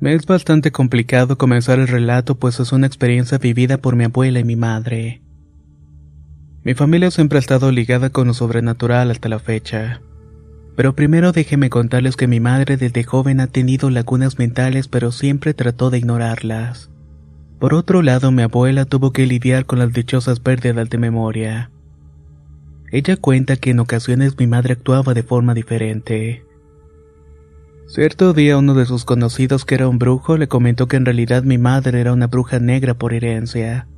Me es bastante complicado comenzar el relato pues es una experiencia vivida por mi abuela y mi madre. Mi familia siempre ha estado ligada con lo sobrenatural hasta la fecha. Pero primero déjenme contarles que mi madre desde joven ha tenido lagunas mentales pero siempre trató de ignorarlas. Por otro lado, mi abuela tuvo que lidiar con las dichosas pérdidas de memoria. Ella cuenta que en ocasiones mi madre actuaba de forma diferente. Cierto día uno de sus conocidos que era un brujo le comentó que en realidad mi madre era una bruja negra por herencia.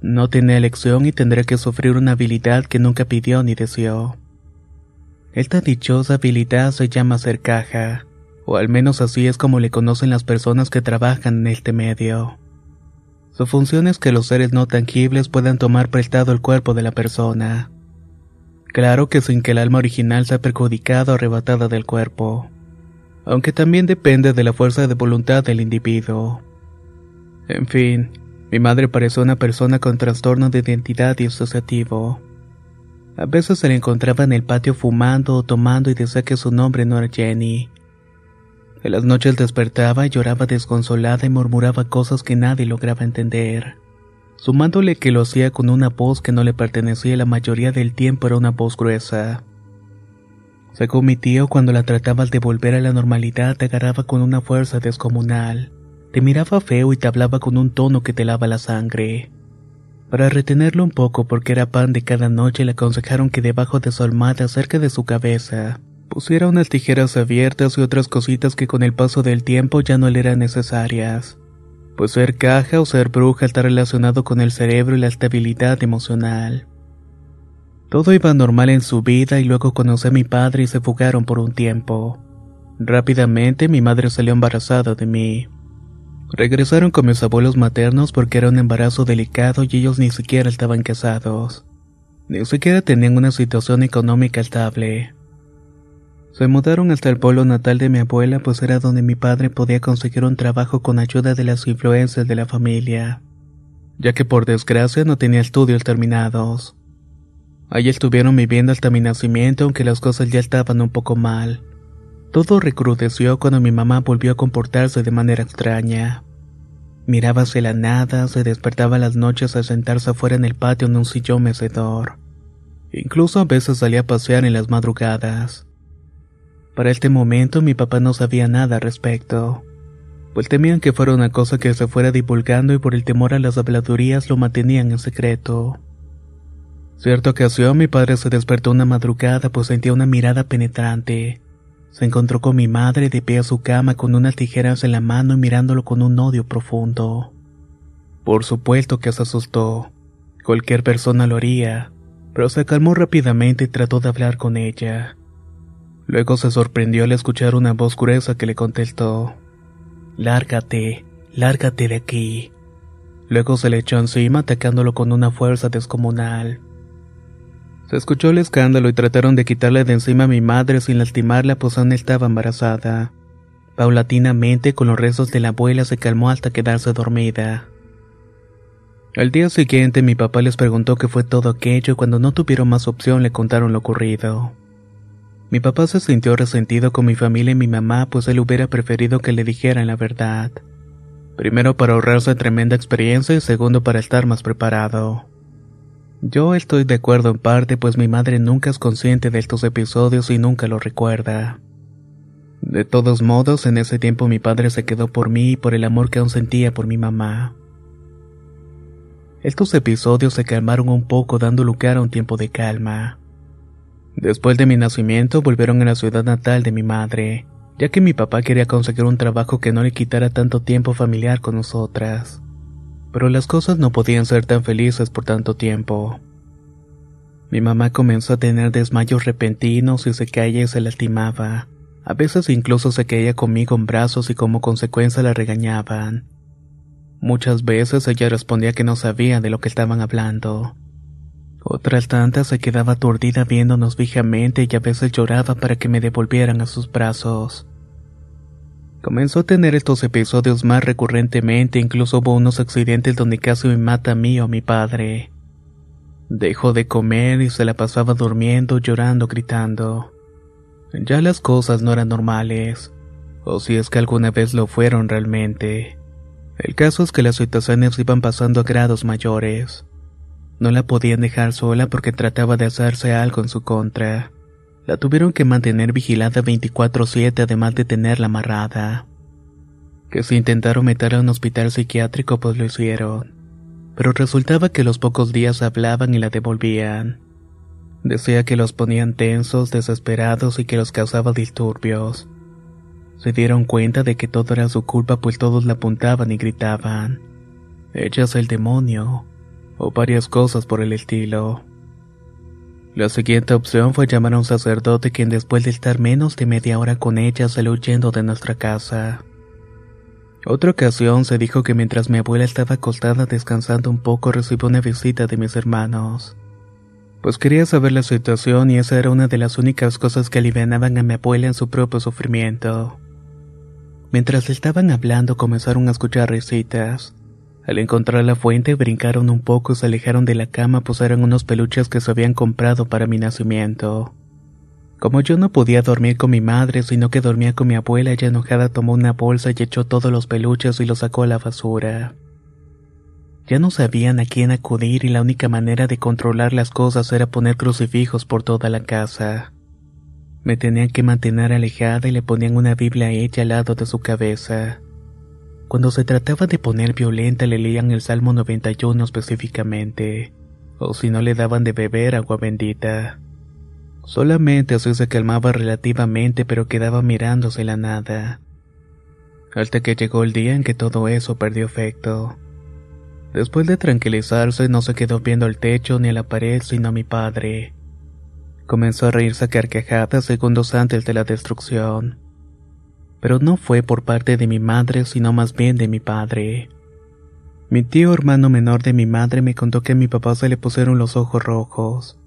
No tenía elección y tendría que sufrir una habilidad que nunca pidió ni deseó. Esta dichosa habilidad se llama ser caja, o al menos así es como le conocen las personas que trabajan en este medio. Su función es que los seres no tangibles puedan tomar prestado el cuerpo de la persona. Claro que sin que el alma original sea perjudicada o arrebatada del cuerpo aunque también depende de la fuerza de voluntad del individuo. En fin, mi madre parecía una persona con trastorno de identidad y asociativo. A veces se la encontraba en el patio fumando o tomando y decía que su nombre no era Jenny. En las noches despertaba y lloraba desconsolada y murmuraba cosas que nadie lograba entender, sumándole que lo hacía con una voz que no le pertenecía la mayoría del tiempo era una voz gruesa. Según mi tío, cuando la tratabas de volver a la normalidad, te agarraba con una fuerza descomunal. Te miraba feo y te hablaba con un tono que te lava la sangre. Para retenerlo un poco porque era pan de cada noche, le aconsejaron que debajo de su almohada, cerca de su cabeza, pusiera unas tijeras abiertas y otras cositas que con el paso del tiempo ya no le eran necesarias. Pues ser caja o ser bruja está relacionado con el cerebro y la estabilidad emocional. Todo iba normal en su vida y luego conocí a mi padre y se fugaron por un tiempo. Rápidamente mi madre salió embarazada de mí. Regresaron con mis abuelos maternos porque era un embarazo delicado y ellos ni siquiera estaban casados. Ni siquiera tenían una situación económica estable. Se mudaron hasta el pueblo natal de mi abuela pues era donde mi padre podía conseguir un trabajo con ayuda de las influencias de la familia, ya que por desgracia no tenía estudios terminados. Allí estuvieron viviendo hasta mi nacimiento, aunque las cosas ya estaban un poco mal. Todo recrudeció cuando mi mamá volvió a comportarse de manera extraña. Miraba hacia la nada, se despertaba las noches a sentarse afuera en el patio en un sillón mecedor. Incluso a veces salía a pasear en las madrugadas. Para este momento mi papá no sabía nada al respecto, pues temían que fuera una cosa que se fuera divulgando y por el temor a las habladurías lo mantenían en secreto. Cierta ocasión mi padre se despertó una madrugada pues sentía una mirada penetrante. Se encontró con mi madre de pie a su cama con unas tijeras en la mano y mirándolo con un odio profundo. Por supuesto que se asustó. Cualquier persona lo haría, pero se calmó rápidamente y trató de hablar con ella. Luego se sorprendió al escuchar una voz gruesa que le contestó. Lárgate, lárgate de aquí. Luego se le echó encima atacándolo con una fuerza descomunal. Se escuchó el escándalo y trataron de quitarle de encima a mi madre sin lastimarla pues aún estaba embarazada. Paulatinamente con los rezos de la abuela se calmó hasta quedarse dormida. Al día siguiente mi papá les preguntó qué fue todo aquello y cuando no tuvieron más opción le contaron lo ocurrido. Mi papá se sintió resentido con mi familia y mi mamá, pues él hubiera preferido que le dijeran la verdad. Primero para ahorrarse tremenda experiencia y segundo para estar más preparado. Yo estoy de acuerdo en parte, pues mi madre nunca es consciente de estos episodios y nunca lo recuerda. De todos modos, en ese tiempo mi padre se quedó por mí y por el amor que aún sentía por mi mamá. Estos episodios se calmaron un poco dando lugar a un tiempo de calma. Después de mi nacimiento volvieron a la ciudad natal de mi madre, ya que mi papá quería conseguir un trabajo que no le quitara tanto tiempo familiar con nosotras. Pero las cosas no podían ser tan felices por tanto tiempo. Mi mamá comenzó a tener desmayos repentinos y se caía y se lastimaba. A veces incluso se caía conmigo en brazos y como consecuencia la regañaban. Muchas veces ella respondía que no sabía de lo que estaban hablando. Otras tantas se quedaba aturdida viéndonos fijamente y a veces lloraba para que me devolvieran a sus brazos. Comenzó a tener estos episodios más recurrentemente, incluso hubo unos accidentes donde casi me mata a mí o mi padre. Dejó de comer y se la pasaba durmiendo, llorando, gritando. Ya las cosas no eran normales, o si es que alguna vez lo fueron realmente. El caso es que las situaciones iban pasando a grados mayores. No la podían dejar sola porque trataba de hacerse algo en su contra. La tuvieron que mantener vigilada 24/7 además de tenerla amarrada. Que si intentaron meterla a un hospital psiquiátrico pues lo hicieron. Pero resultaba que los pocos días hablaban y la devolvían. Decía que los ponían tensos, desesperados y que los causaba disturbios. Se dieron cuenta de que todo era su culpa pues todos la apuntaban y gritaban. Ella es el demonio o varias cosas por el estilo. La siguiente opción fue llamar a un sacerdote quien después de estar menos de media hora con ella salió huyendo de nuestra casa. Otra ocasión se dijo que mientras mi abuela estaba acostada descansando un poco recibió una visita de mis hermanos. Pues quería saber la situación y esa era una de las únicas cosas que alivianaban a mi abuela en su propio sufrimiento. Mientras estaban hablando comenzaron a escuchar risitas. Al encontrar la fuente brincaron un poco y se alejaron de la cama eran unos peluches que se habían comprado para mi nacimiento. Como yo no podía dormir con mi madre, sino que dormía con mi abuela, ella enojada tomó una bolsa y echó todos los peluches y los sacó a la basura. Ya no sabían a quién acudir y la única manera de controlar las cosas era poner crucifijos por toda la casa. Me tenían que mantener alejada y le ponían una Biblia a ella al lado de su cabeza. Cuando se trataba de poner violenta le leían el Salmo 91 específicamente, o si no le daban de beber agua bendita. Solamente así se calmaba relativamente pero quedaba mirándose la nada. Hasta que llegó el día en que todo eso perdió efecto. Después de tranquilizarse no se quedó viendo el techo ni a la pared sino a mi padre. Comenzó a reírse a carcajadas segundos antes de la destrucción pero no fue por parte de mi madre, sino más bien de mi padre. Mi tío hermano menor de mi madre me contó que a mi papá se le pusieron los ojos rojos.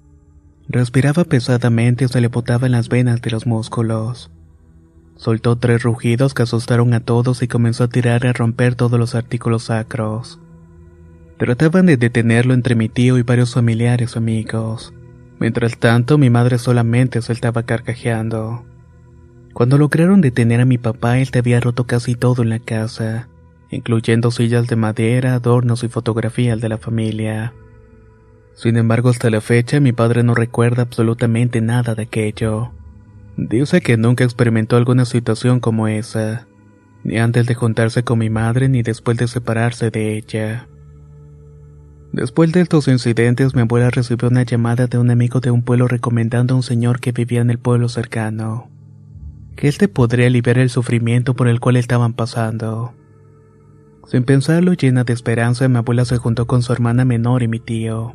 Respiraba pesadamente y se le botaban las venas de los músculos. Soltó tres rugidos que asustaron a todos y comenzó a tirar y a romper todos los artículos sacros. Trataban de detenerlo entre mi tío y varios familiares o amigos. Mientras tanto, mi madre solamente se estaba carcajeando. Cuando lograron detener a mi papá, él te había roto casi todo en la casa, incluyendo sillas de madera, adornos y fotografías de la familia. Sin embargo, hasta la fecha mi padre no recuerda absolutamente nada de aquello. Dice que nunca experimentó alguna situación como esa, ni antes de juntarse con mi madre ni después de separarse de ella. Después de estos incidentes, mi abuela recibió una llamada de un amigo de un pueblo recomendando a un señor que vivía en el pueblo cercano que éste podría aliviar el sufrimiento por el cual estaban pasando. Sin pensarlo, llena de esperanza, mi abuela se juntó con su hermana menor y mi tío.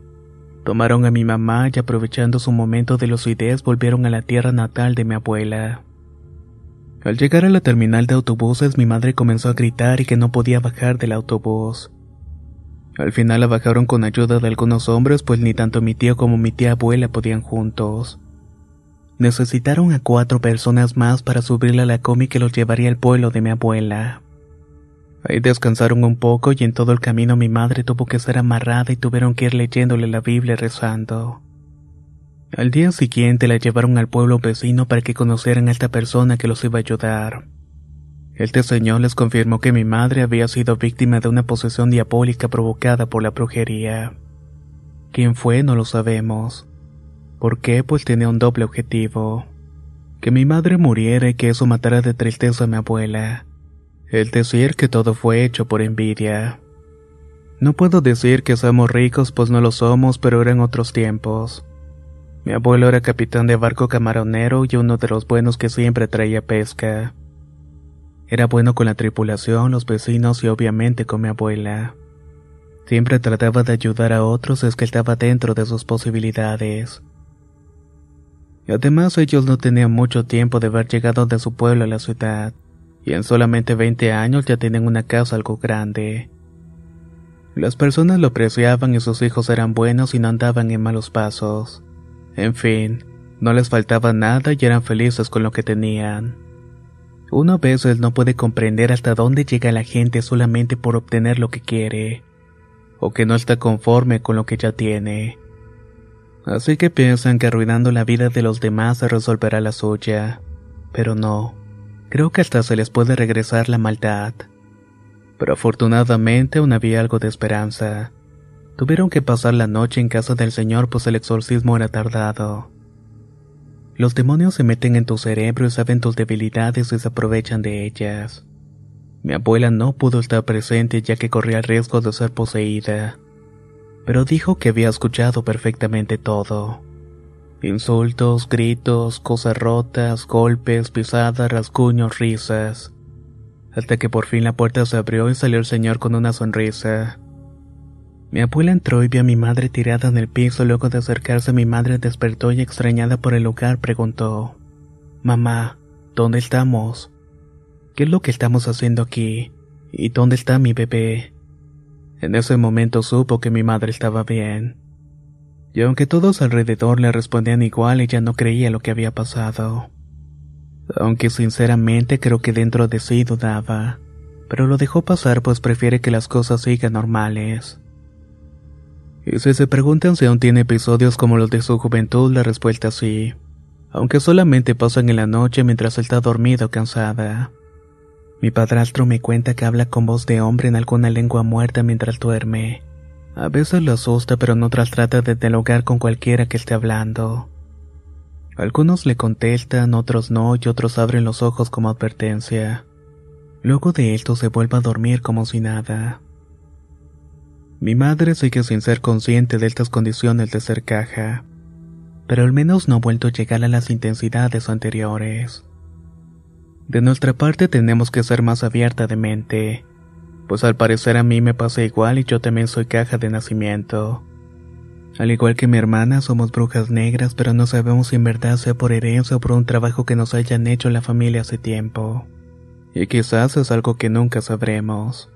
Tomaron a mi mamá y aprovechando su momento de lucidez volvieron a la tierra natal de mi abuela. Al llegar a la terminal de autobuses mi madre comenzó a gritar y que no podía bajar del autobús. Al final la bajaron con ayuda de algunos hombres pues ni tanto mi tío como mi tía abuela podían juntos. Necesitaron a cuatro personas más para subirle a la comi que los llevaría al pueblo de mi abuela. Ahí descansaron un poco y en todo el camino mi madre tuvo que ser amarrada y tuvieron que ir leyéndole la Biblia rezando. Al día siguiente la llevaron al pueblo vecino para que conocieran a esta persona que los iba a ayudar. Este señor les confirmó que mi madre había sido víctima de una posesión diabólica provocada por la brujería. ¿Quién fue? No lo sabemos. ¿Por qué? Pues tenía un doble objetivo. Que mi madre muriera y que eso matara de tristeza a mi abuela. El decir que todo fue hecho por envidia. No puedo decir que somos ricos, pues no lo somos, pero eran otros tiempos. Mi abuelo era capitán de barco camaronero y uno de los buenos que siempre traía pesca. Era bueno con la tripulación, los vecinos y obviamente con mi abuela. Siempre trataba de ayudar a otros es que estaba dentro de sus posibilidades. Además ellos no tenían mucho tiempo de haber llegado de su pueblo a la ciudad, y en solamente 20 años ya tienen una casa algo grande. Las personas lo apreciaban y sus hijos eran buenos y no andaban en malos pasos. En fin, no les faltaba nada y eran felices con lo que tenían. Uno a veces no puede comprender hasta dónde llega la gente solamente por obtener lo que quiere, o que no está conforme con lo que ya tiene. Así que piensan que arruinando la vida de los demás se resolverá la suya, pero no, creo que hasta se les puede regresar la maldad pero afortunadamente aún había algo de esperanza. Tuvieron que pasar la noche en casa del Señor pues el exorcismo era tardado. Los demonios se meten en tu cerebro y saben tus debilidades y se aprovechan de ellas. Mi abuela no pudo estar presente ya que corría el riesgo de ser poseída, pero dijo que había escuchado perfectamente todo. Insultos, gritos, cosas rotas, golpes, pisadas, rasguños, risas hasta que por fin la puerta se abrió y salió el señor con una sonrisa. Mi abuela entró y vio a mi madre tirada en el piso. Luego de acercarse, mi madre despertó y extrañada por el lugar preguntó: Mamá, ¿dónde estamos? ¿Qué es lo que estamos haciendo aquí? ¿Y dónde está mi bebé? En ese momento supo que mi madre estaba bien. Y aunque todos alrededor le respondían igual, ella no creía lo que había pasado aunque sinceramente creo que dentro de sí dudaba, pero lo dejó pasar pues prefiere que las cosas sigan normales. Y si se preguntan si aún tiene episodios como los de su juventud, la respuesta es sí, aunque solamente pasan en la noche mientras está dormido o cansada. Mi padrastro me cuenta que habla con voz de hombre en alguna lengua muerta mientras duerme. A veces lo asusta, pero en otras trata de dialogar con cualquiera que esté hablando. Algunos le contestan, otros no, y otros abren los ojos como advertencia. Luego de esto se vuelve a dormir como si nada. Mi madre sigue sin ser consciente de estas condiciones de ser caja, pero al menos no ha vuelto a llegar a las intensidades anteriores. De nuestra parte tenemos que ser más abierta de mente, pues al parecer a mí me pasa igual y yo también soy caja de nacimiento. Al igual que mi hermana, somos brujas negras, pero no sabemos si en verdad sea por herencia o por un trabajo que nos hayan hecho la familia hace tiempo. Y quizás es algo que nunca sabremos.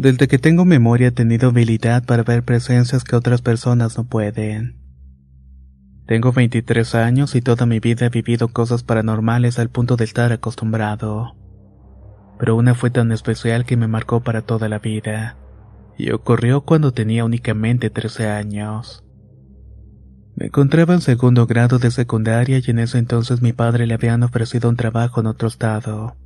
Desde que tengo memoria he tenido habilidad para ver presencias que otras personas no pueden. Tengo 23 años y toda mi vida he vivido cosas paranormales al punto de estar acostumbrado. Pero una fue tan especial que me marcó para toda la vida, y ocurrió cuando tenía únicamente 13 años. Me encontraba en segundo grado de secundaria y en ese entonces mi padre le habían ofrecido un trabajo en otro estado.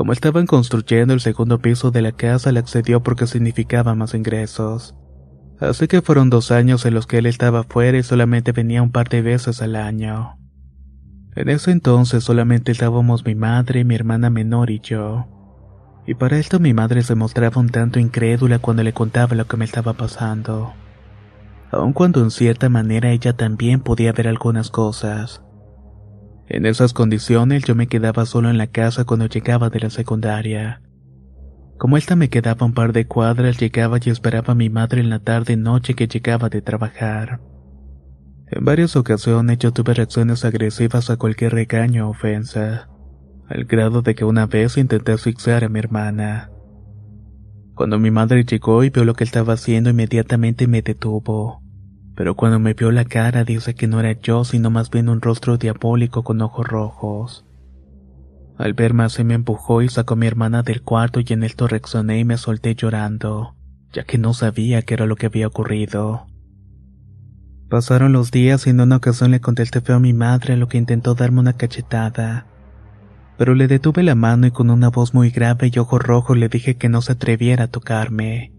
Como estaban construyendo el segundo piso de la casa, le accedió porque significaba más ingresos. Así que fueron dos años en los que él estaba fuera y solamente venía un par de veces al año. En ese entonces solamente estábamos mi madre, mi hermana menor y yo. Y para esto mi madre se mostraba un tanto incrédula cuando le contaba lo que me estaba pasando. Aun cuando en cierta manera ella también podía ver algunas cosas. En esas condiciones yo me quedaba solo en la casa cuando llegaba de la secundaria. Como esta me quedaba un par de cuadras, llegaba y esperaba a mi madre en la tarde noche que llegaba de trabajar. En varias ocasiones yo tuve reacciones agresivas a cualquier regaño o ofensa, al grado de que una vez intenté asfixiar a mi hermana. Cuando mi madre llegó y vio lo que estaba haciendo, inmediatamente me detuvo. Pero cuando me vio la cara dice que no era yo, sino más bien un rostro diabólico con ojos rojos. Al verme así me empujó y sacó a mi hermana del cuarto y en esto reaccioné y me solté llorando, ya que no sabía qué era lo que había ocurrido. Pasaron los días y en una ocasión le conté el feo a mi madre, lo que intentó darme una cachetada. Pero le detuve la mano y con una voz muy grave y ojos rojos le dije que no se atreviera a tocarme.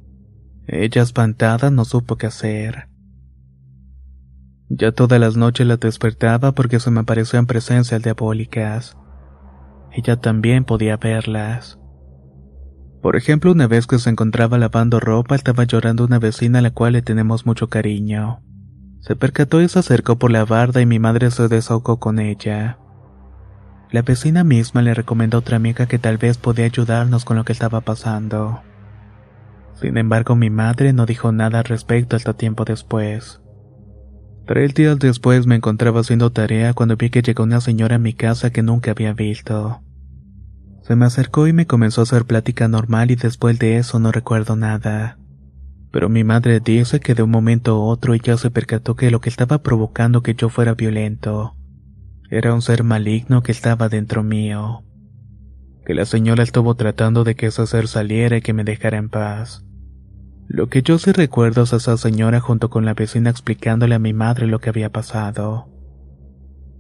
Ella espantada no supo qué hacer. Ya todas las noches la despertaba porque se me aparecían presencias diabólicas. Ella también podía verlas. Por ejemplo, una vez que se encontraba lavando ropa, estaba llorando una vecina a la cual le tenemos mucho cariño. Se percató y se acercó por la barda y mi madre se desahogó con ella. La vecina misma le recomendó a otra amiga que tal vez podía ayudarnos con lo que estaba pasando. Sin embargo, mi madre no dijo nada al respecto hasta tiempo después. Tres días después me encontraba haciendo tarea cuando vi que llegó una señora a mi casa que nunca había visto. Se me acercó y me comenzó a hacer plática normal y después de eso no recuerdo nada. Pero mi madre dice que de un momento a otro ella se percató que lo que estaba provocando que yo fuera violento era un ser maligno que estaba dentro mío. Que la señora estuvo tratando de que ese ser saliera y que me dejara en paz. Lo que yo sí recuerdo es a esa señora junto con la vecina explicándole a mi madre lo que había pasado.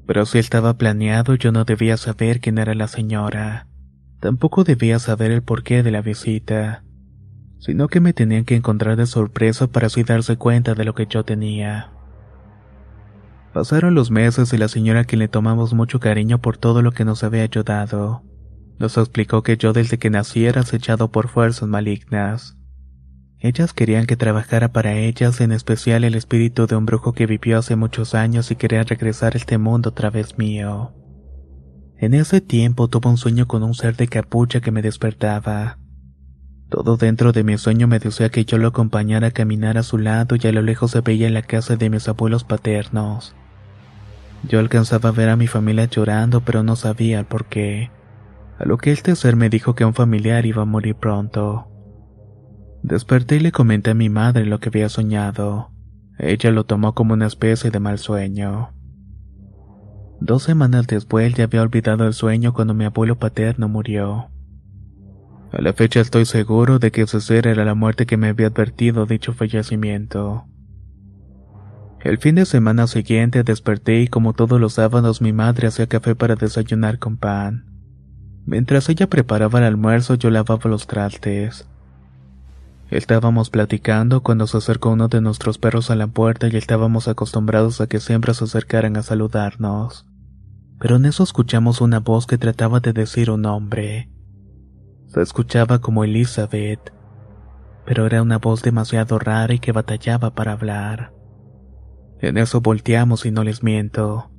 Pero si estaba planeado, yo no debía saber quién era la señora. Tampoco debía saber el porqué de la visita, sino que me tenían que encontrar de sorpresa para así darse cuenta de lo que yo tenía. Pasaron los meses y la señora a quien le tomamos mucho cariño por todo lo que nos había ayudado, nos explicó que yo desde que nací era acechado por fuerzas malignas ellas querían que trabajara para ellas, en especial el espíritu de un brujo que vivió hace muchos años y quería regresar a este mundo otra vez mío. En ese tiempo tuve un sueño con un ser de capucha que me despertaba. Todo dentro de mi sueño me decía que yo lo acompañara a caminar a su lado y a lo lejos se veía la casa de mis abuelos paternos. Yo alcanzaba a ver a mi familia llorando, pero no sabía por qué. A lo que este ser me dijo que un familiar iba a morir pronto. Desperté y le comenté a mi madre lo que había soñado. Ella lo tomó como una especie de mal sueño. Dos semanas después ya había olvidado el sueño cuando mi abuelo paterno murió. A la fecha estoy seguro de que ese era la muerte que me había advertido dicho fallecimiento. El fin de semana siguiente desperté y como todos los sábados mi madre hacía café para desayunar con pan. Mientras ella preparaba el almuerzo yo lavaba los trastes. Estábamos platicando cuando se acercó uno de nuestros perros a la puerta y estábamos acostumbrados a que siempre se acercaran a saludarnos. Pero en eso escuchamos una voz que trataba de decir un nombre. Se escuchaba como Elizabeth, pero era una voz demasiado rara y que batallaba para hablar. En eso volteamos y no les miento.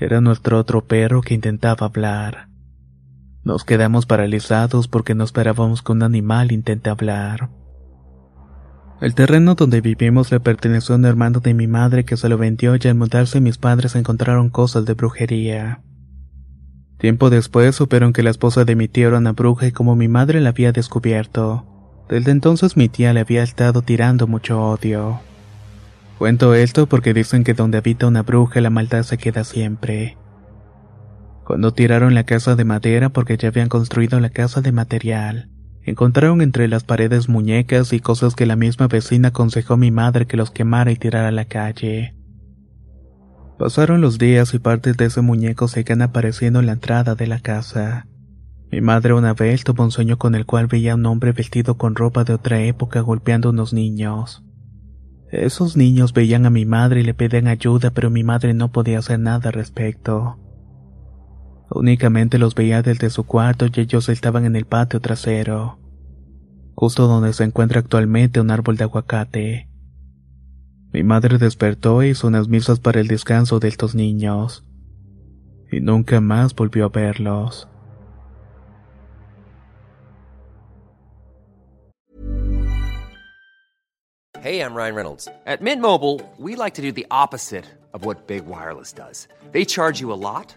Era nuestro otro perro que intentaba hablar. Nos quedamos paralizados porque no esperábamos que un animal intente hablar. El terreno donde vivimos le perteneció a un hermano de mi madre que se lo vendió y al mudarse mis padres encontraron cosas de brujería. Tiempo después supieron que la esposa de mi tío era una bruja y como mi madre la había descubierto. Desde entonces mi tía le había estado tirando mucho odio. Cuento esto porque dicen que donde habita una bruja la maldad se queda siempre. Cuando tiraron la casa de madera porque ya habían construido la casa de material, Encontraron entre las paredes muñecas y cosas que la misma vecina aconsejó a mi madre que los quemara y tirara a la calle. Pasaron los días y partes de ese muñeco seguían apareciendo en la entrada de la casa. Mi madre una vez tuvo un sueño con el cual veía a un hombre vestido con ropa de otra época golpeando a unos niños. Esos niños veían a mi madre y le pedían ayuda, pero mi madre no podía hacer nada al respecto. Únicamente los veía desde su cuarto y ellos estaban en el patio trasero, justo donde se encuentra actualmente un árbol de aguacate. Mi madre despertó e hizo unas misas para el descanso de estos niños, y nunca más volvió a verlos. Hey, I'm Ryan Reynolds. At Mint Mobile, we like to do the opposite of what Big Wireless does. They charge you a lot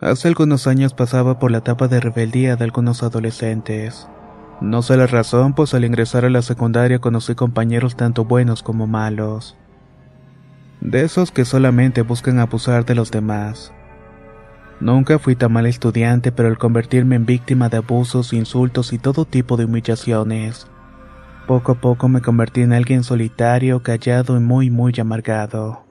Hace algunos años pasaba por la etapa de rebeldía de algunos adolescentes. No sé la razón, pues al ingresar a la secundaria conocí compañeros tanto buenos como malos. De esos que solamente buscan abusar de los demás. Nunca fui tan mal estudiante, pero al convertirme en víctima de abusos, insultos y todo tipo de humillaciones, poco a poco me convertí en alguien solitario, callado y muy muy amargado.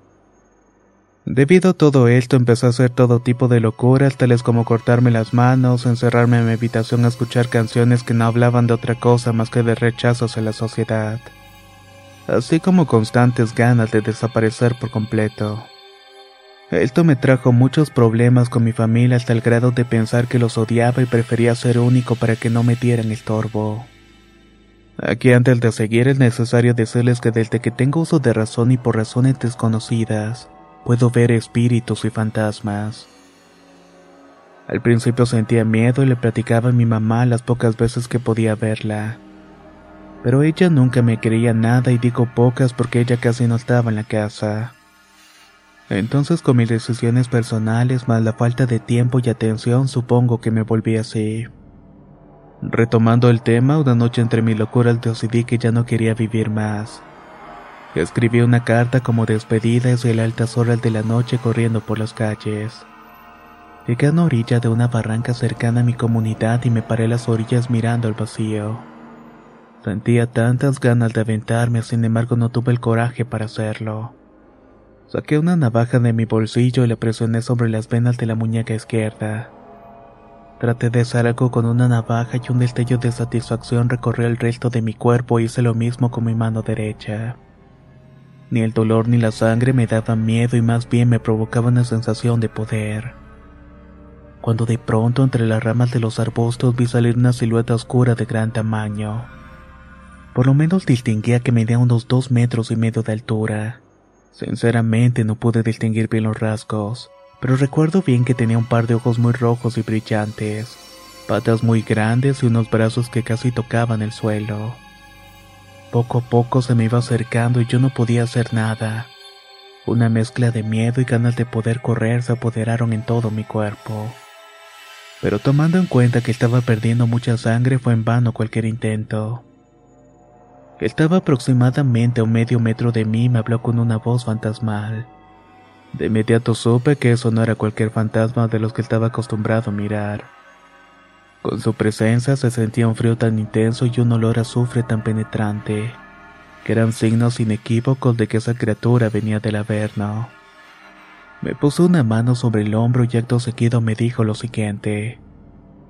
Debido a todo esto empecé a hacer todo tipo de locuras, tales como cortarme las manos, encerrarme en mi habitación a escuchar canciones que no hablaban de otra cosa más que de rechazos a la sociedad, así como constantes ganas de desaparecer por completo. Esto me trajo muchos problemas con mi familia hasta el grado de pensar que los odiaba y prefería ser único para que no me dieran estorbo. Aquí antes de seguir es necesario decirles que desde que tengo uso de razón y por razones desconocidas, puedo ver espíritus y fantasmas. Al principio sentía miedo y le platicaba a mi mamá las pocas veces que podía verla. Pero ella nunca me creía nada y digo pocas porque ella casi no estaba en la casa. Entonces con mis decisiones personales más la falta de tiempo y atención supongo que me volví así. Retomando el tema, una noche entre mi locura decidí que ya no quería vivir más. Escribí una carta como despedida y a altas horas de la noche corriendo por las calles. Llegué a una orilla de una barranca cercana a mi comunidad y me paré las orillas mirando al vacío. Sentía tantas ganas de aventarme, sin embargo no tuve el coraje para hacerlo. Saqué una navaja de mi bolsillo y la presioné sobre las venas de la muñeca izquierda. Traté de hacer algo con una navaja y un destello de satisfacción recorrió el resto de mi cuerpo e hice lo mismo con mi mano derecha. Ni el dolor ni la sangre me daban miedo y más bien me provocaban una sensación de poder. Cuando de pronto entre las ramas de los arbustos vi salir una silueta oscura de gran tamaño. Por lo menos distinguía que medía unos dos metros y medio de altura. Sinceramente no pude distinguir bien los rasgos, pero recuerdo bien que tenía un par de ojos muy rojos y brillantes, patas muy grandes y unos brazos que casi tocaban el suelo. Poco a poco se me iba acercando y yo no podía hacer nada. Una mezcla de miedo y ganas de poder correr se apoderaron en todo mi cuerpo. Pero tomando en cuenta que estaba perdiendo mucha sangre fue en vano cualquier intento. Estaba aproximadamente a un medio metro de mí y me habló con una voz fantasmal. De inmediato supe que eso no era cualquier fantasma de los que estaba acostumbrado a mirar. Con su presencia se sentía un frío tan intenso y un olor a azufre tan penetrante, que eran signos inequívocos de que esa criatura venía del Averno. Me puso una mano sobre el hombro y acto seguido me dijo lo siguiente.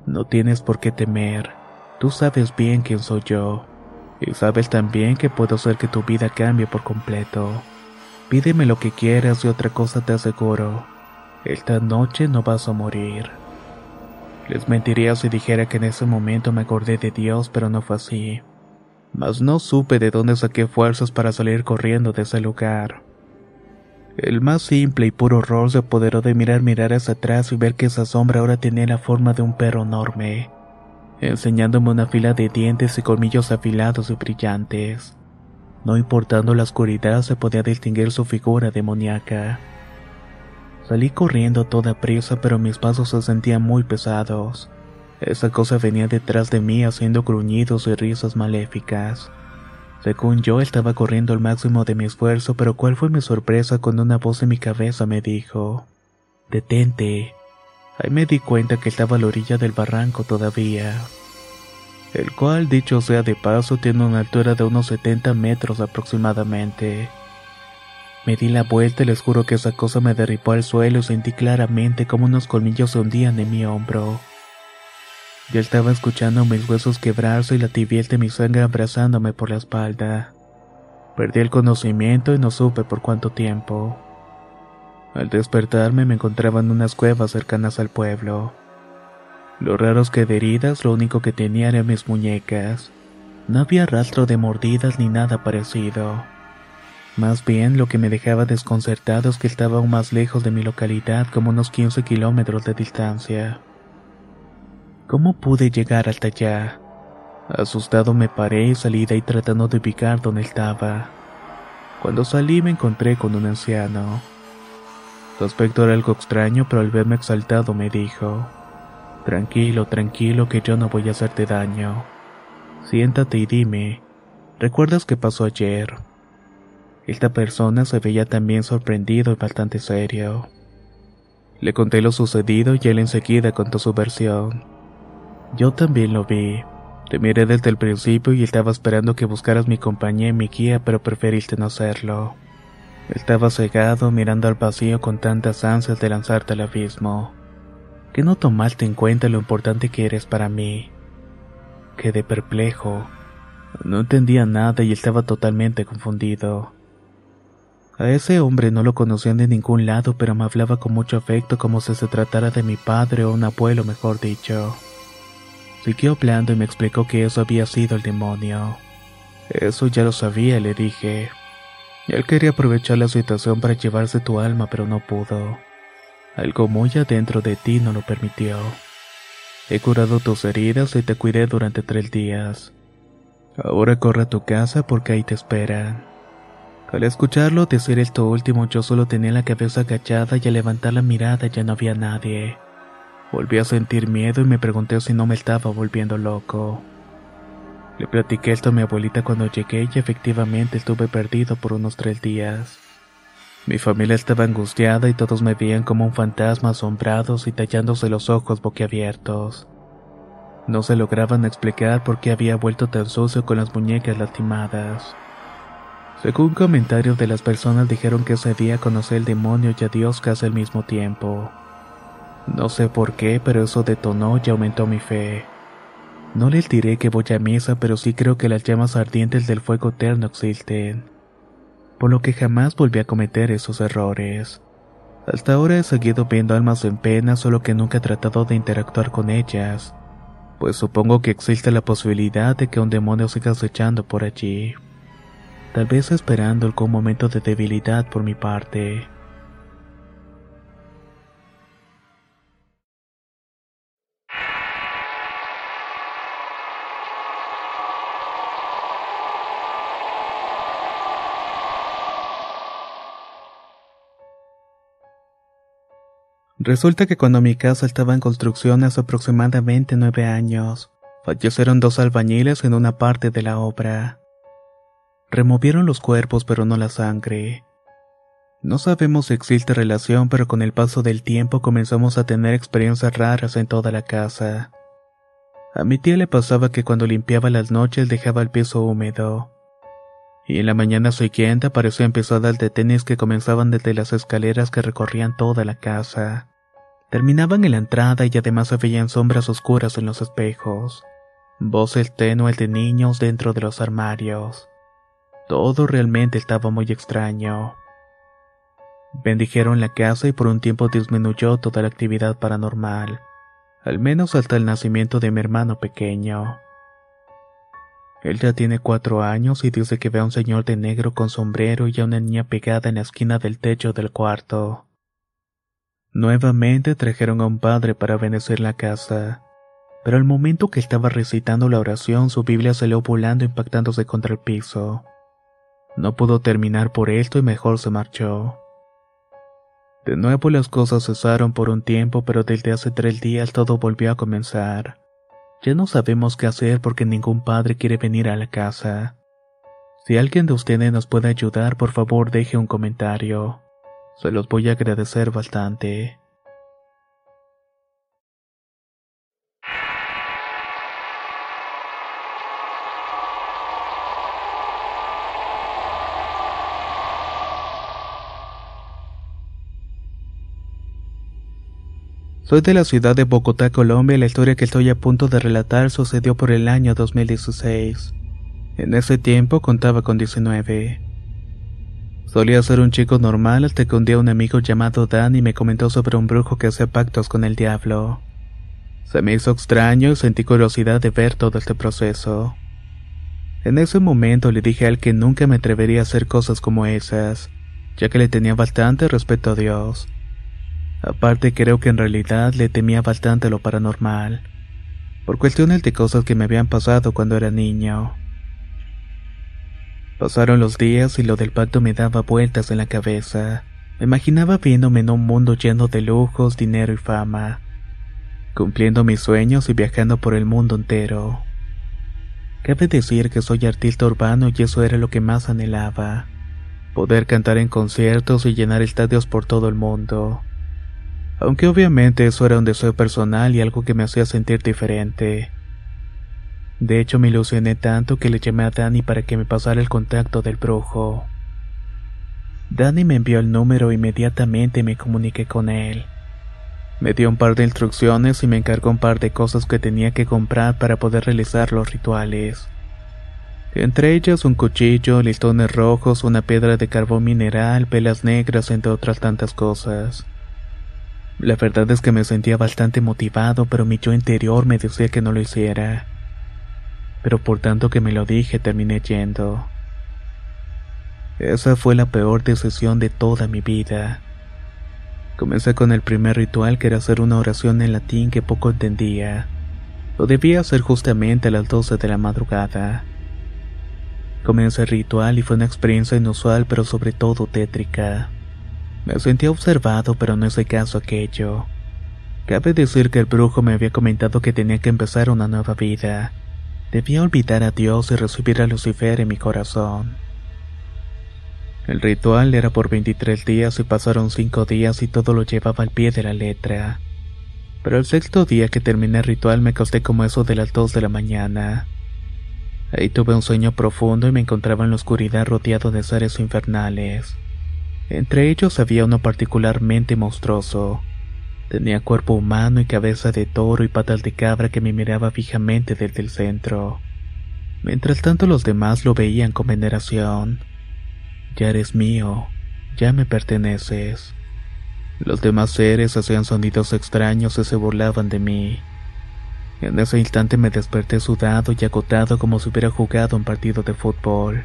No tienes por qué temer, tú sabes bien quién soy yo, y sabes también que puedo hacer que tu vida cambie por completo. Pídeme lo que quieras y otra cosa te aseguro, esta noche no vas a morir. Les mentiría si dijera que en ese momento me acordé de Dios, pero no fue así. Mas no supe de dónde saqué fuerzas para salir corriendo de ese lugar. El más simple y puro horror se apoderó de mirar mirar hacia atrás y ver que esa sombra ahora tenía la forma de un perro enorme, enseñándome una fila de dientes y colmillos afilados y brillantes. No importando la oscuridad se podía distinguir su figura demoníaca. Salí corriendo toda prisa, pero mis pasos se sentían muy pesados. Esa cosa venía detrás de mí haciendo gruñidos y risas maléficas. Según yo estaba corriendo al máximo de mi esfuerzo, pero cuál fue mi sorpresa cuando una voz en mi cabeza me dijo, Detente. Ahí me di cuenta que estaba a la orilla del barranco todavía. El cual, dicho sea de paso, tiene una altura de unos 70 metros aproximadamente. Me di la vuelta y les juro que esa cosa me derribó al suelo y sentí claramente como unos colmillos se hundían en mi hombro. Ya estaba escuchando mis huesos quebrarse y la tibieza de mi sangre abrazándome por la espalda. Perdí el conocimiento y no supe por cuánto tiempo. Al despertarme me encontraba en unas cuevas cercanas al pueblo. Lo raro es que de heridas lo único que tenía eran mis muñecas. No había rastro de mordidas ni nada parecido. Más bien lo que me dejaba desconcertado es que estaba aún más lejos de mi localidad como unos 15 kilómetros de distancia. ¿Cómo pude llegar hasta allá? Asustado me paré y salí de ahí tratando de ubicar dónde estaba. Cuando salí me encontré con un anciano. Su aspecto era algo extraño, pero al verme exaltado me dijo, Tranquilo, tranquilo, que yo no voy a hacerte daño. Siéntate y dime, ¿recuerdas qué pasó ayer? Esta persona se veía también sorprendido y bastante serio. Le conté lo sucedido y él enseguida contó su versión. Yo también lo vi. Te miré desde el principio y estaba esperando que buscaras mi compañía y mi guía, pero preferiste no hacerlo. Estaba cegado mirando al vacío con tantas ansias de lanzarte al abismo. Que no tomaste en cuenta lo importante que eres para mí. Quedé perplejo. No entendía nada y estaba totalmente confundido. A ese hombre no lo conocían de ningún lado, pero me hablaba con mucho afecto como si se tratara de mi padre o un abuelo, mejor dicho. Siguió hablando y me explicó que eso había sido el demonio. Eso ya lo sabía, le dije. Él quería aprovechar la situación para llevarse tu alma, pero no pudo. Algo muy adentro de ti no lo permitió. He curado tus heridas y te cuidé durante tres días. Ahora corre a tu casa porque ahí te esperan. Al escucharlo decir esto último, yo solo tenía la cabeza agachada y al levantar la mirada ya no había nadie. Volví a sentir miedo y me pregunté si no me estaba volviendo loco. Le platiqué esto a mi abuelita cuando llegué y efectivamente estuve perdido por unos tres días. Mi familia estaba angustiada y todos me veían como un fantasma asombrados y tallándose los ojos boquiabiertos. No se lograban explicar por qué había vuelto tan sucio con las muñecas lastimadas. Según comentarios de las personas dijeron que ese día conocí al demonio y a Dios casi al mismo tiempo. No sé por qué, pero eso detonó y aumentó mi fe. No les diré que voy a misa, pero sí creo que las llamas ardientes del fuego eterno existen. Por lo que jamás volví a cometer esos errores. Hasta ahora he seguido viendo almas en pena, solo que nunca he tratado de interactuar con ellas, pues supongo que existe la posibilidad de que un demonio siga acechando por allí. Tal vez esperando algún momento de debilidad por mi parte. Resulta que cuando mi casa estaba en construcción hace aproximadamente nueve años, fallecieron dos albañiles en una parte de la obra. Removieron los cuerpos pero no la sangre. No sabemos si existe relación, pero con el paso del tiempo comenzamos a tener experiencias raras en toda la casa. A mi tía le pasaba que cuando limpiaba las noches dejaba el piso húmedo. Y en la mañana siguiente aparecían pisadas de tenis que comenzaban desde las escaleras que recorrían toda la casa. Terminaban en la entrada y además se veían sombras oscuras en los espejos. Voces tenues de niños dentro de los armarios. Todo realmente estaba muy extraño. Bendijeron la casa y por un tiempo disminuyó toda la actividad paranormal, al menos hasta el nacimiento de mi hermano pequeño. Él ya tiene cuatro años y dice que ve a un señor de negro con sombrero y a una niña pegada en la esquina del techo del cuarto. Nuevamente trajeron a un padre para bendecir la casa, pero al momento que estaba recitando la oración su Biblia salió volando impactándose contra el piso. No pudo terminar por esto y mejor se marchó. De nuevo las cosas cesaron por un tiempo, pero desde hace tres días todo volvió a comenzar. Ya no sabemos qué hacer porque ningún padre quiere venir a la casa. Si alguien de ustedes nos puede ayudar, por favor deje un comentario. Se los voy a agradecer bastante. Soy de la ciudad de Bogotá, Colombia, y la historia que estoy a punto de relatar sucedió por el año 2016. En ese tiempo contaba con 19. Solía ser un chico normal hasta que un día un amigo llamado Danny me comentó sobre un brujo que hacía pactos con el diablo. Se me hizo extraño y sentí curiosidad de ver todo este proceso. En ese momento le dije a él que nunca me atrevería a hacer cosas como esas, ya que le tenía bastante respeto a Dios Aparte creo que en realidad le temía bastante lo paranormal, por cuestiones de cosas que me habían pasado cuando era niño. Pasaron los días y lo del pacto me daba vueltas en la cabeza. Me imaginaba viéndome en un mundo lleno de lujos, dinero y fama, cumpliendo mis sueños y viajando por el mundo entero. Cabe decir que soy artista urbano y eso era lo que más anhelaba. Poder cantar en conciertos y llenar estadios por todo el mundo aunque obviamente eso era un deseo personal y algo que me hacía sentir diferente. De hecho, me ilusioné tanto que le llamé a Danny para que me pasara el contacto del brujo. Danny me envió el número e inmediatamente me comuniqué con él. Me dio un par de instrucciones y me encargó un par de cosas que tenía que comprar para poder realizar los rituales. Entre ellas un cuchillo, listones rojos, una piedra de carbón mineral, velas negras, entre otras tantas cosas. La verdad es que me sentía bastante motivado, pero mi yo interior me decía que no lo hiciera. Pero por tanto que me lo dije, terminé yendo. Esa fue la peor decisión de toda mi vida. Comencé con el primer ritual que era hacer una oración en latín que poco entendía. Lo debía hacer justamente a las 12 de la madrugada. Comencé el ritual y fue una experiencia inusual pero sobre todo tétrica. Me sentía observado, pero no hice caso aquello. Cabe decir que el brujo me había comentado que tenía que empezar una nueva vida. Debía olvidar a Dios y recibir a Lucifer en mi corazón. El ritual era por 23 días y pasaron 5 días y todo lo llevaba al pie de la letra. Pero el sexto día que terminé el ritual me acosté como eso de las 2 de la mañana. Ahí tuve un sueño profundo y me encontraba en la oscuridad rodeado de seres infernales. Entre ellos había uno particularmente monstruoso. Tenía cuerpo humano y cabeza de toro y patas de cabra que me miraba fijamente desde el centro. Mientras tanto los demás lo veían con veneración. Ya eres mío, ya me perteneces. Los demás seres hacían sonidos extraños y se burlaban de mí. En ese instante me desperté sudado y agotado como si hubiera jugado un partido de fútbol.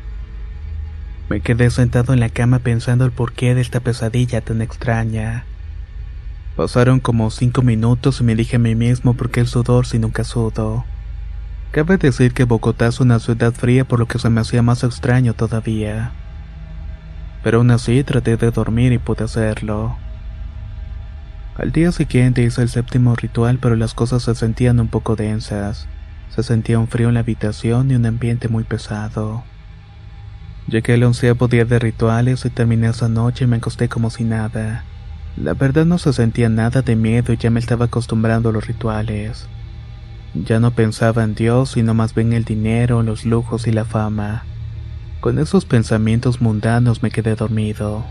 Me quedé sentado en la cama pensando el porqué de esta pesadilla tan extraña. Pasaron como cinco minutos y me dije a mí mismo por qué el sudor si nunca sudo. Cabe decir que Bogotá es una ciudad fría por lo que se me hacía más extraño todavía. Pero aún así traté de dormir y pude hacerlo. Al día siguiente hice el séptimo ritual pero las cosas se sentían un poco densas. Se sentía un frío en la habitación y un ambiente muy pesado. Llegué al onceavo día de rituales y terminé esa noche y me acosté como si nada. La verdad no se sentía nada de miedo y ya me estaba acostumbrando a los rituales. Ya no pensaba en Dios, sino más bien en el dinero, los lujos y la fama. Con esos pensamientos mundanos me quedé dormido.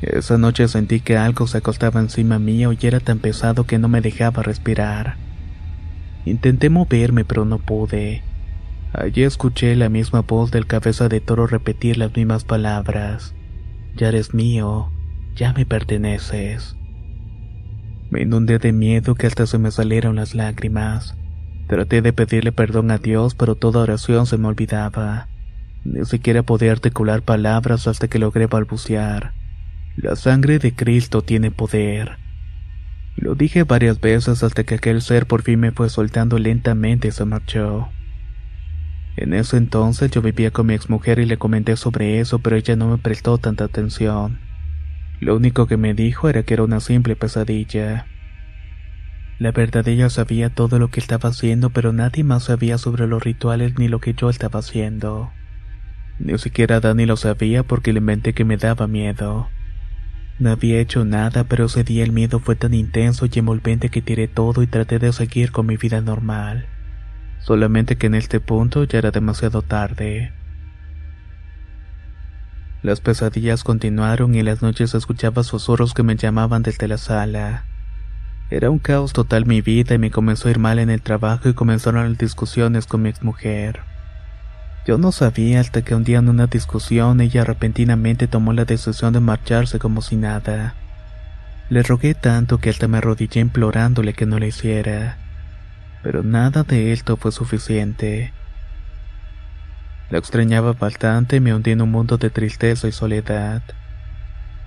Esa noche sentí que algo se acostaba encima mío y era tan pesado que no me dejaba respirar. Intenté moverme pero no pude. Allí escuché la misma voz del cabeza de toro repetir las mismas palabras. Ya eres mío, ya me perteneces. Me inundé de miedo que hasta se me salieron las lágrimas. Traté de pedirle perdón a Dios, pero toda oración se me olvidaba. Ni siquiera podía articular palabras hasta que logré balbucear. La sangre de Cristo tiene poder. Lo dije varias veces hasta que aquel ser por fin me fue soltando lentamente y se marchó. En ese entonces yo vivía con mi exmujer y le comenté sobre eso, pero ella no me prestó tanta atención. Lo único que me dijo era que era una simple pesadilla. La verdad ella sabía todo lo que estaba haciendo, pero nadie más sabía sobre los rituales ni lo que yo estaba haciendo. Ni siquiera Dani lo sabía porque le inventé que me daba miedo. No había hecho nada, pero ese día el miedo fue tan intenso y envolvente que tiré todo y traté de seguir con mi vida normal. Solamente que en este punto ya era demasiado tarde. Las pesadillas continuaron y en las noches escuchaba susurros que me llamaban desde la sala. Era un caos total mi vida y me comenzó a ir mal en el trabajo y comenzaron las discusiones con mi exmujer. Yo no sabía hasta que un día en una discusión ella repentinamente tomó la decisión de marcharse como si nada. Le rogué tanto que hasta me arrodillé implorándole que no lo hiciera. Pero nada de esto fue suficiente. La extrañaba bastante y me hundí en un mundo de tristeza y soledad.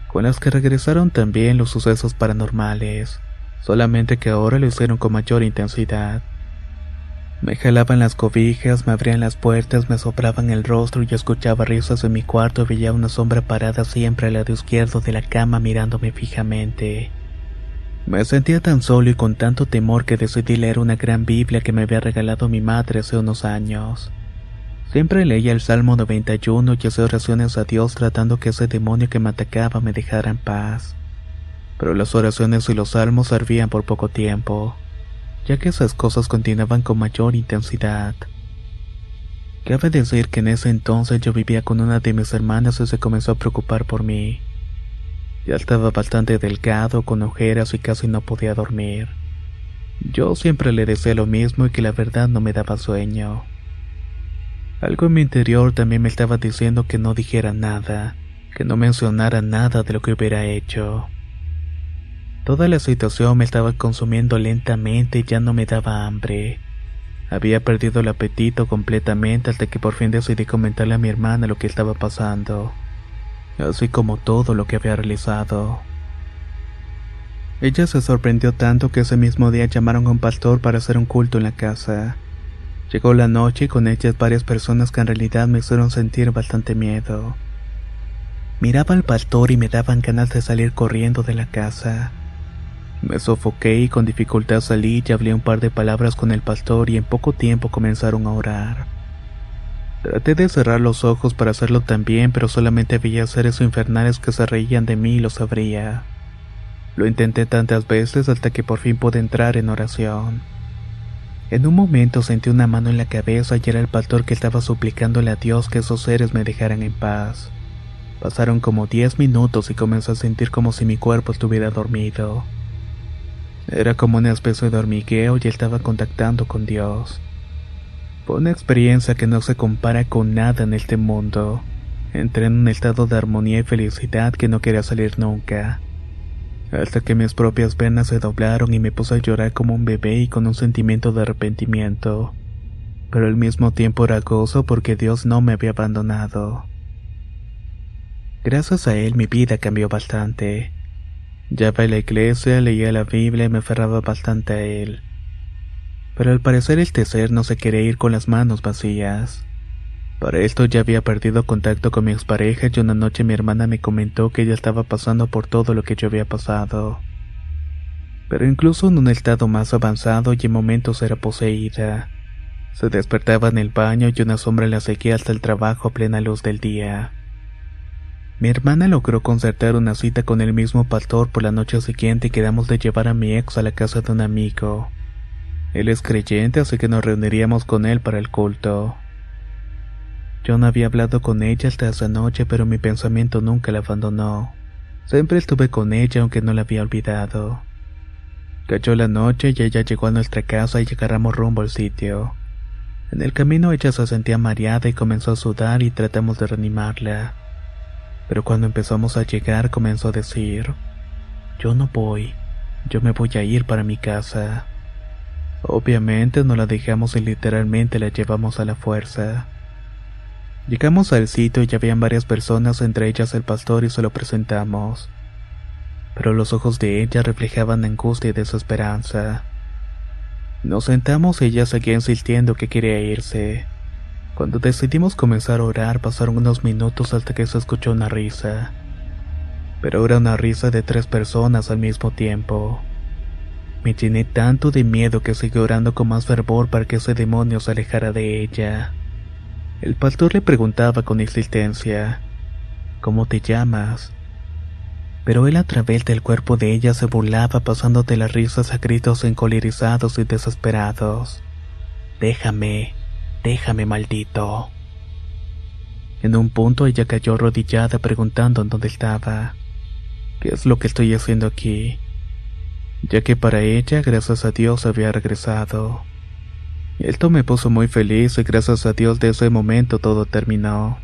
Con las que regresaron también los sucesos paranormales, solamente que ahora lo hicieron con mayor intensidad. Me jalaban las cobijas, me abrían las puertas, me soplaban el rostro y escuchaba risas en mi cuarto y veía una sombra parada siempre al lado izquierdo de la cama mirándome fijamente. Me sentía tan solo y con tanto temor que decidí leer una gran Biblia que me había regalado mi madre hace unos años. Siempre leía el Salmo 91 y hacía oraciones a Dios tratando que ese demonio que me atacaba me dejara en paz. Pero las oraciones y los salmos servían por poco tiempo ya que esas cosas continuaban con mayor intensidad. Cabe decir que en ese entonces yo vivía con una de mis hermanas y se comenzó a preocupar por mí. Ya estaba bastante delgado, con ojeras y casi no podía dormir. Yo siempre le decía lo mismo y que la verdad no me daba sueño. Algo en mi interior también me estaba diciendo que no dijera nada, que no mencionara nada de lo que hubiera hecho. Toda la situación me estaba consumiendo lentamente y ya no me daba hambre. Había perdido el apetito completamente hasta que por fin decidí comentarle a mi hermana lo que estaba pasando, así como todo lo que había realizado. Ella se sorprendió tanto que ese mismo día llamaron a un pastor para hacer un culto en la casa. Llegó la noche y con ellas varias personas que en realidad me hicieron sentir bastante miedo. Miraba al pastor y me daban ganas de salir corriendo de la casa. Me sofoqué y con dificultad salí y hablé un par de palabras con el pastor y en poco tiempo comenzaron a orar. Traté de cerrar los ojos para hacerlo también, pero solamente veía seres infernales que se reían de mí y lo sabría. Lo intenté tantas veces hasta que por fin pude entrar en oración. En un momento sentí una mano en la cabeza y era el pastor que estaba suplicándole a Dios que esos seres me dejaran en paz. Pasaron como diez minutos y comencé a sentir como si mi cuerpo estuviera dormido. Era como una especie de hormigueo y estaba contactando con Dios. Una experiencia que no se compara con nada en este mundo. Entré en un estado de armonía y felicidad que no quería salir nunca. Hasta que mis propias venas se doblaron y me puse a llorar como un bebé y con un sentimiento de arrepentimiento. Pero al mismo tiempo era gozo porque Dios no me había abandonado. Gracias a Él mi vida cambió bastante. Ya a la iglesia, leía la Biblia y me aferraba bastante a él. Pero al parecer este ser no se quería ir con las manos vacías. Para esto ya había perdido contacto con mi expareja y una noche mi hermana me comentó que ella estaba pasando por todo lo que yo había pasado. Pero incluso en un estado más avanzado y en momentos era poseída. Se despertaba en el baño y una sombra la seguía hasta el trabajo a plena luz del día. Mi hermana logró concertar una cita con el mismo pastor por la noche siguiente y quedamos de llevar a mi ex a la casa de un amigo. Él es creyente, así que nos reuniríamos con él para el culto. Yo no había hablado con ella hasta esa noche, pero mi pensamiento nunca la abandonó. Siempre estuve con ella aunque no la había olvidado. Cayó la noche y ella llegó a nuestra casa y llegáramos rumbo al sitio. En el camino ella se sentía mareada y comenzó a sudar y tratamos de reanimarla pero cuando empezamos a llegar comenzó a decir, yo no voy, yo me voy a ir para mi casa. Obviamente no la dejamos y literalmente la llevamos a la fuerza. Llegamos al sitio y habían varias personas, entre ellas el pastor, y se lo presentamos. Pero los ojos de ella reflejaban angustia y desesperanza. Nos sentamos y ella seguía insistiendo que quería irse. Cuando decidimos comenzar a orar pasaron unos minutos hasta que se escuchó una risa. Pero era una risa de tres personas al mismo tiempo. Me llené tanto de miedo que seguí orando con más fervor para que ese demonio se alejara de ella. El pastor le preguntaba con insistencia, ¿Cómo te llamas? Pero él a través del cuerpo de ella se burlaba pasando de las risas a gritos encolerizados y desesperados. Déjame, déjame maldito. En un punto ella cayó arrodillada preguntando en dónde estaba. ¿Qué es lo que estoy haciendo aquí? Ya que para ella, gracias a Dios, había regresado. Esto me puso muy feliz y gracias a Dios de ese momento todo terminó.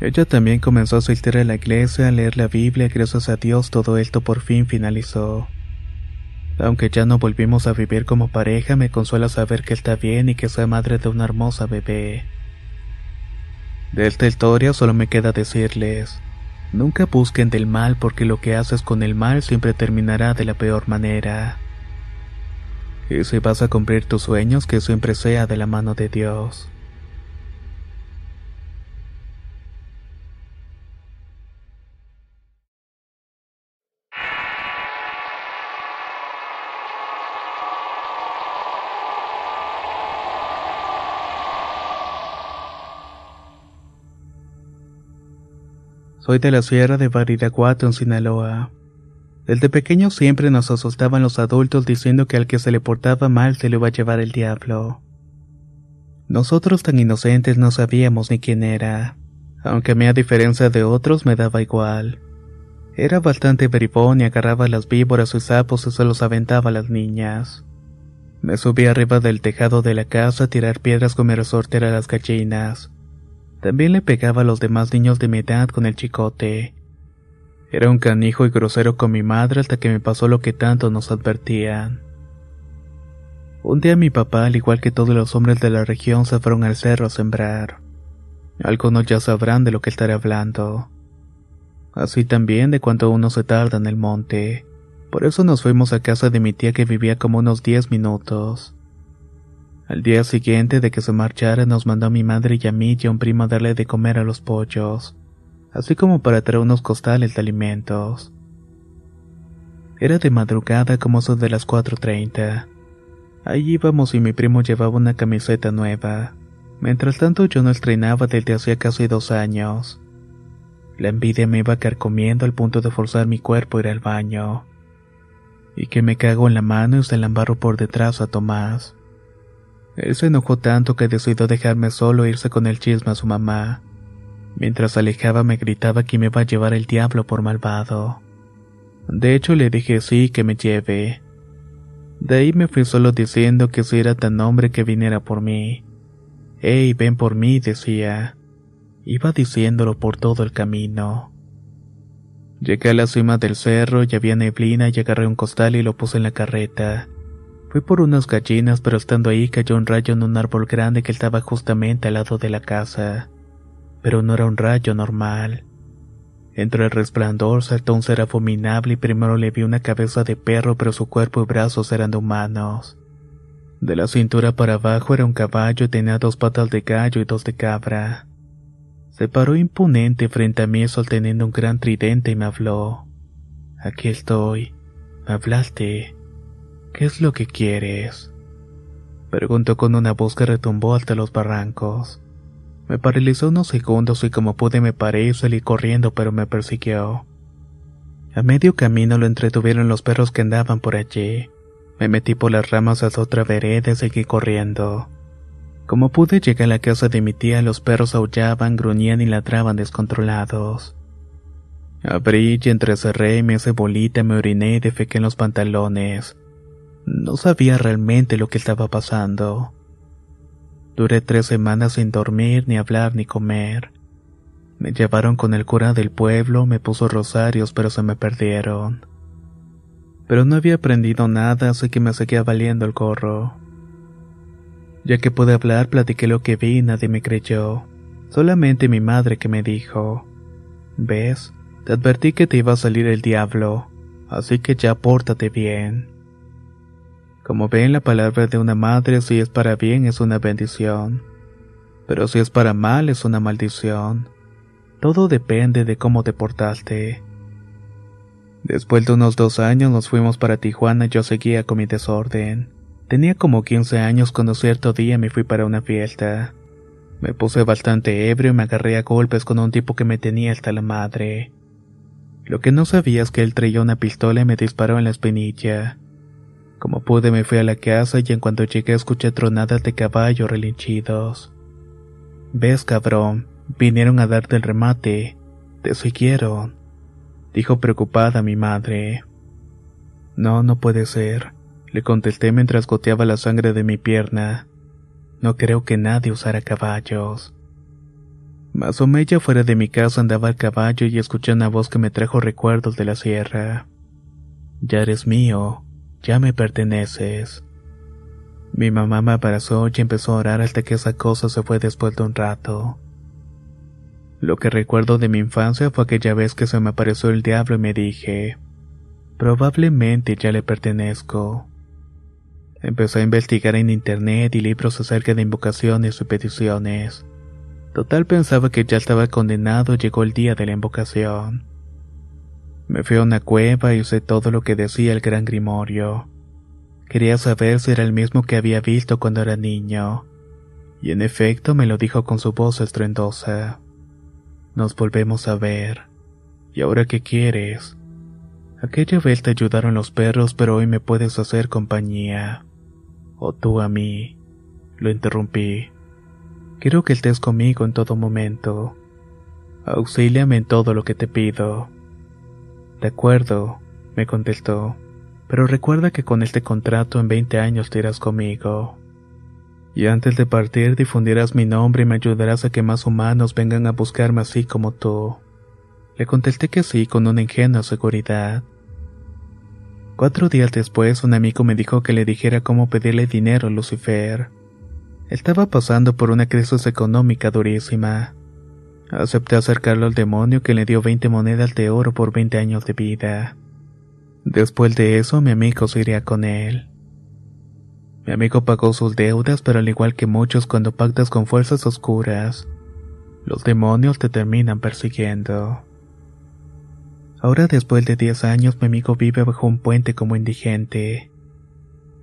Ella también comenzó a asistir a la iglesia, a leer la Biblia gracias a Dios todo esto por fin finalizó. Aunque ya no volvimos a vivir como pareja, me consuela saber que está bien y que soy madre de una hermosa bebé. De esta historia solo me queda decirles, nunca busquen del mal porque lo que haces con el mal siempre terminará de la peor manera. Y si vas a cumplir tus sueños, que siempre sea de la mano de Dios. Soy de la Sierra de Bariraguato, en Sinaloa. Desde pequeño siempre nos asustaban los adultos diciendo que al que se le portaba mal se le iba a llevar el diablo. Nosotros tan inocentes no sabíamos ni quién era, aunque a mí a diferencia de otros me daba igual. Era bastante bribón y agarraba las víboras y sapos y se los aventaba a las niñas. Me subí arriba del tejado de la casa a tirar piedras con mi resortera a las gallinas. También le pegaba a los demás niños de mi edad con el chicote. Era un canijo y grosero con mi madre hasta que me pasó lo que tanto nos advertían. Un día mi papá, al igual que todos los hombres de la región, se fueron al cerro a sembrar. Algunos ya sabrán de lo que estaré hablando. Así también de cuánto uno se tarda en el monte. Por eso nos fuimos a casa de mi tía que vivía como unos diez minutos. Al día siguiente de que se marchara nos mandó a mi madre y a mí y a un primo darle de comer a los pollos, así como para traer unos costales de alimentos. Era de madrugada como eso de las 4.30. Ahí íbamos y mi primo llevaba una camiseta nueva. Mientras tanto yo no estrenaba desde hacía casi dos años. La envidia me iba carcomiendo al punto de forzar mi cuerpo a ir al baño. Y que me cago en la mano y se la por detrás a Tomás. Él se enojó tanto que decidió dejarme solo e irse con el chisme a su mamá. Mientras alejaba me gritaba que me iba a llevar el diablo por malvado. De hecho le dije sí que me lleve. De ahí me fui solo diciendo que si era tan hombre que viniera por mí. Ey, ven por mí, decía. Iba diciéndolo por todo el camino. Llegué a la cima del cerro y había neblina y agarré un costal y lo puse en la carreta. Fui por unas gallinas, pero estando ahí cayó un rayo en un árbol grande que estaba justamente al lado de la casa. Pero no era un rayo normal. Entre el resplandor saltó un ser abominable y primero le vi una cabeza de perro, pero su cuerpo y brazos eran de humanos. De la cintura para abajo era un caballo y tenía dos patas de gallo y dos de cabra. Se paró imponente frente a mí sosteniendo un gran tridente y me habló. Aquí estoy. Hablaste. ¿Qué es lo que quieres? Preguntó con una voz que retumbó hasta los barrancos. Me paralizó unos segundos y como pude me paré y salí corriendo, pero me persiguió. A medio camino lo entretuvieron los perros que andaban por allí. Me metí por las ramas hasta otra vereda y seguí corriendo. Como pude llegar a la casa de mi tía, los perros aullaban, gruñían y ladraban descontrolados. Abrí y entrecerré me hice bolita, me oriné y defequé en los pantalones. No sabía realmente lo que estaba pasando. Duré tres semanas sin dormir, ni hablar, ni comer. Me llevaron con el cura del pueblo, me puso rosarios, pero se me perdieron. Pero no había aprendido nada, así que me seguía valiendo el gorro. Ya que pude hablar, platiqué lo que vi y nadie me creyó. Solamente mi madre que me dijo, ¿ves? Te advertí que te iba a salir el diablo, así que ya pórtate bien. Como ven, la palabra de una madre si es para bien es una bendición, pero si es para mal es una maldición. Todo depende de cómo te portaste. Después de unos dos años nos fuimos para Tijuana y yo seguía con mi desorden. Tenía como 15 años cuando cierto día me fui para una fiesta. Me puse bastante ebrio y me agarré a golpes con un tipo que me tenía hasta la madre. Lo que no sabía es que él traía una pistola y me disparó en la espinilla. Como pude me fui a la casa y en cuanto llegué escuché tronadas de caballo relinchidos. Ves, cabrón, vinieron a darte el remate. Te siguieron. Dijo preocupada mi madre. No, no puede ser, le contesté mientras goteaba la sangre de mi pierna. No creo que nadie usara caballos. Más o menos fuera de mi casa andaba el caballo y escuché una voz que me trajo recuerdos de la sierra. Ya eres mío, ya me perteneces. Mi mamá me abrazó y empezó a orar hasta que esa cosa se fue después de un rato. Lo que recuerdo de mi infancia fue aquella vez que se me apareció el diablo y me dije, probablemente ya le pertenezco. Empecé a investigar en internet y libros acerca de invocaciones y peticiones. Total pensaba que ya estaba condenado llegó el día de la invocación. Me fui a una cueva y usé todo lo que decía el gran grimorio. Quería saber si era el mismo que había visto cuando era niño. Y en efecto me lo dijo con su voz estruendosa. Nos volvemos a ver. ¿Y ahora qué quieres? Aquella vez te ayudaron los perros, pero hoy me puedes hacer compañía. O tú a mí. Lo interrumpí. Quiero que estés conmigo en todo momento. Auxíliame en todo lo que te pido. De acuerdo, me contestó, pero recuerda que con este contrato en 20 años te irás conmigo. Y antes de partir difundirás mi nombre y me ayudarás a que más humanos vengan a buscarme así como tú. Le contesté que sí con una ingenua seguridad. Cuatro días después un amigo me dijo que le dijera cómo pedirle dinero a Lucifer. Estaba pasando por una crisis económica durísima. Acepté acercarlo al demonio que le dio 20 monedas de oro por 20 años de vida. Después de eso, mi amigo se iría con él. Mi amigo pagó sus deudas, pero al igual que muchos cuando pactas con fuerzas oscuras, los demonios te terminan persiguiendo. Ahora después de 10 años mi amigo vive bajo un puente como indigente.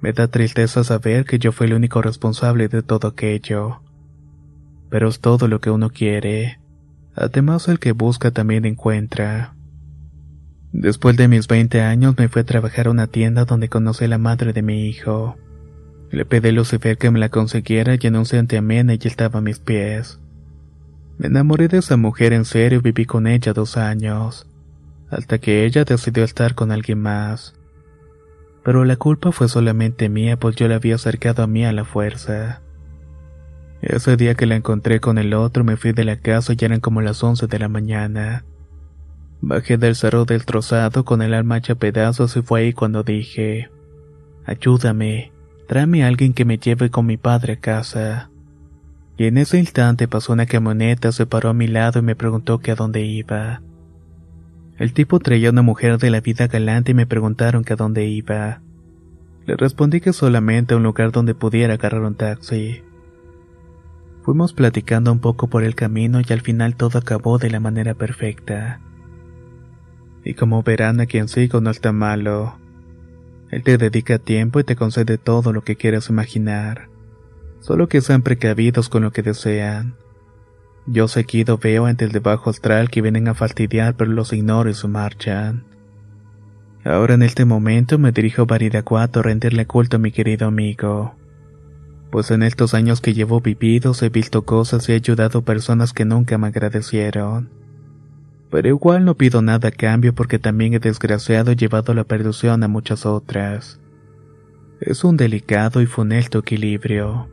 Me da tristeza saber que yo fui el único responsable de todo aquello. Pero es todo lo que uno quiere. Además, el que busca también encuentra. Después de mis 20 años me fui a trabajar a una tienda donde conocí a la madre de mi hijo. Le pedí a Lucifer que me la consiguiera y en un amén ella estaba a mis pies. Me enamoré de esa mujer en serio y viví con ella dos años, hasta que ella decidió estar con alguien más. Pero la culpa fue solamente mía, pues yo la había acercado a mí a la fuerza. Ese día que la encontré con el otro me fui de la casa y eran como las once de la mañana. Bajé del cerro del trozado con el alma hecha pedazos y fue ahí cuando dije, ayúdame, tráeme a alguien que me lleve con mi padre a casa. Y en ese instante pasó una camioneta, se paró a mi lado y me preguntó que a dónde iba. El tipo traía una mujer de la vida galante y me preguntaron que a dónde iba. Le respondí que solamente a un lugar donde pudiera agarrar un taxi. Fuimos platicando un poco por el camino y al final todo acabó de la manera perfecta. Y como verán a quien sigo no está malo. Él te dedica tiempo y te concede todo lo que quieras imaginar. Solo que sean precavidos con lo que desean. Yo seguido veo ante el de bajo astral que vienen a fastidiar pero los ignoro y se marchan. Ahora en este momento me dirijo a Baridacuato a rendirle culto a mi querido amigo pues en estos años que llevo vividos he visto cosas y he ayudado personas que nunca me agradecieron. Pero igual no pido nada a cambio porque también he desgraciado y llevado la perdición a muchas otras. Es un delicado y funesto equilibrio.